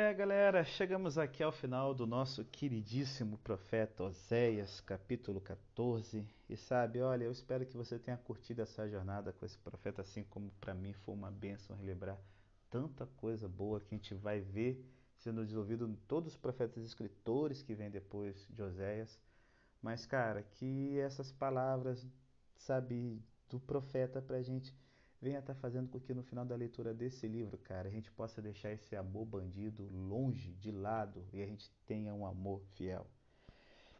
É, galera, chegamos aqui ao final do nosso queridíssimo profeta Oséias, capítulo 14. E sabe, olha, eu espero que você tenha curtido essa jornada com esse profeta, assim como para mim foi uma bênção relembrar tanta coisa boa que a gente vai ver sendo desenvolvido em todos os profetas escritores que vêm depois de Oséias. Mas, cara, que essas palavras, sabe, do profeta pra gente venha estar tá fazendo com que no final da leitura desse livro, cara, a gente possa deixar esse amor bandido longe, de lado, e a gente tenha um amor fiel.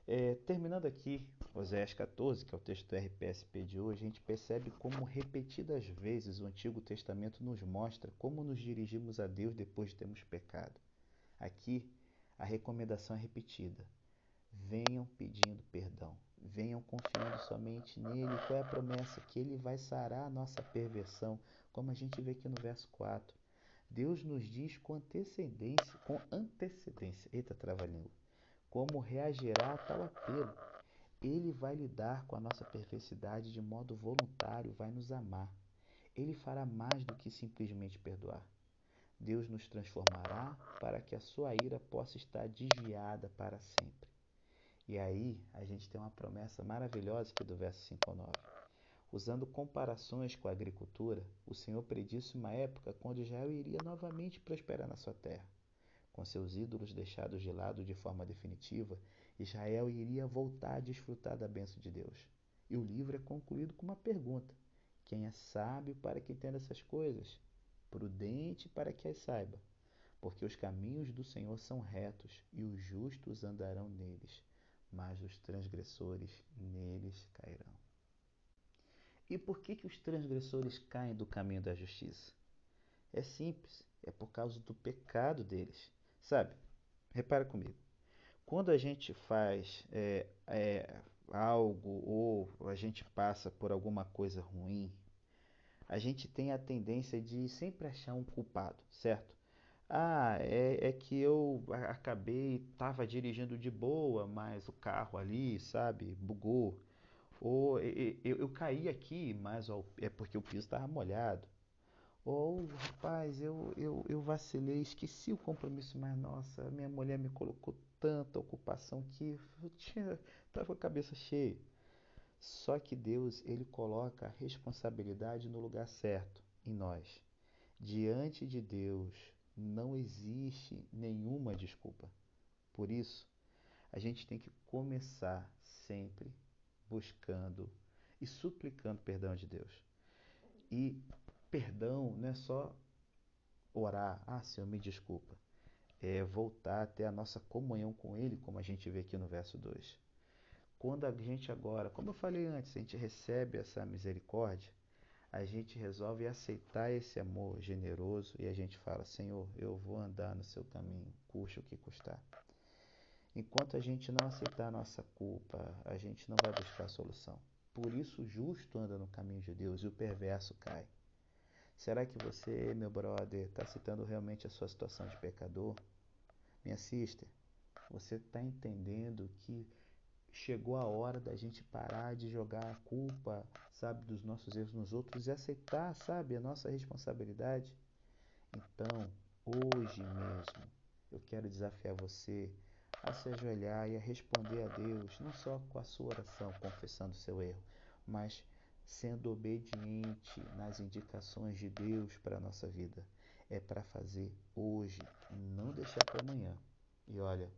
É, terminando aqui, Oséias 14, que é o texto do RPSP de hoje, a gente percebe como repetidas vezes o Antigo Testamento nos mostra como nos dirigimos a Deus depois de termos pecado. Aqui, a recomendação é repetida. Venham pedindo perdão venham confiando somente nele. Qual é a promessa? Que ele vai sarar a nossa perversão, como a gente vê aqui no verso 4. Deus nos diz com antecedência, com antecedência, eita trava-língua, como reagirá a tal apelo. Ele vai lidar com a nossa perversidade de modo voluntário, vai nos amar. Ele fará mais do que simplesmente perdoar. Deus nos transformará para que a sua ira possa estar desviada para sempre. E aí a gente tem uma promessa maravilhosa aqui do verso 5 ao 9. Usando comparações com a agricultura, o Senhor predisse uma época quando Israel iria novamente prosperar na sua terra. Com seus ídolos deixados de lado de forma definitiva, Israel iria voltar a desfrutar da bênção de Deus. E o livro é concluído com uma pergunta: Quem é sábio para que entenda essas coisas? Prudente para que as saiba. Porque os caminhos do Senhor são retos e os justos andarão neles mas os transgressores neles cairão. E por que, que os transgressores caem do caminho da justiça? É simples, é por causa do pecado deles. Sabe, repara comigo. Quando a gente faz é, é, algo ou a gente passa por alguma coisa ruim, a gente tem a tendência de sempre achar um culpado, certo? Ah, é, é que eu acabei, estava dirigindo de boa, mas o carro ali, sabe, bugou. Ou eu, eu caí aqui, mas ó, é porque o piso estava molhado. Ou, rapaz, eu, eu, eu vacilei, esqueci o compromisso, mas nossa, minha mulher me colocou tanta ocupação que eu tinha, com a cabeça cheia. Só que Deus, ele coloca a responsabilidade no lugar certo, em nós. Diante de Deus, não existe nenhuma desculpa. Por isso, a gente tem que começar sempre buscando e suplicando perdão de Deus. E perdão não é só orar, ah, Senhor, me desculpa. É voltar até a nossa comunhão com Ele, como a gente vê aqui no verso 2. Quando a gente agora, como eu falei antes, a gente recebe essa misericórdia, a gente resolve aceitar esse amor generoso e a gente fala: Senhor, eu vou andar no seu caminho, custe o que custar. Enquanto a gente não aceitar a nossa culpa, a gente não vai buscar solução. Por isso, o justo anda no caminho de Deus e o perverso cai. Será que você, meu brother, está citando realmente a sua situação de pecador? Minha sister, você está entendendo que chegou a hora da gente parar de jogar a culpa, sabe, dos nossos erros nos outros e aceitar, sabe, a nossa responsabilidade. Então, hoje mesmo, eu quero desafiar você a se ajoelhar e a responder a Deus, não só com a sua oração, confessando seu erro, mas sendo obediente nas indicações de Deus para a nossa vida. É para fazer hoje, não deixar para amanhã. E olha,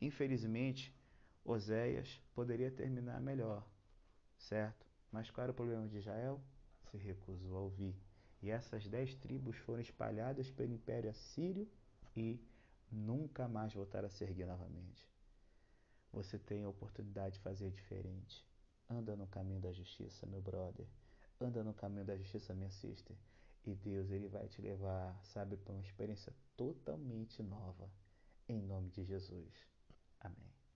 infelizmente, Oséias poderia terminar melhor, certo? Mas qual era o problema de Israel? Se recusou a ouvir. E essas dez tribos foram espalhadas pelo Império Assírio e nunca mais voltaram a se erguer novamente. Você tem a oportunidade de fazer diferente. Anda no caminho da justiça, meu brother. Anda no caminho da justiça, minha sister. E Deus, Ele vai te levar, sabe, para uma experiência totalmente nova. Em nome de Jesus. Amém.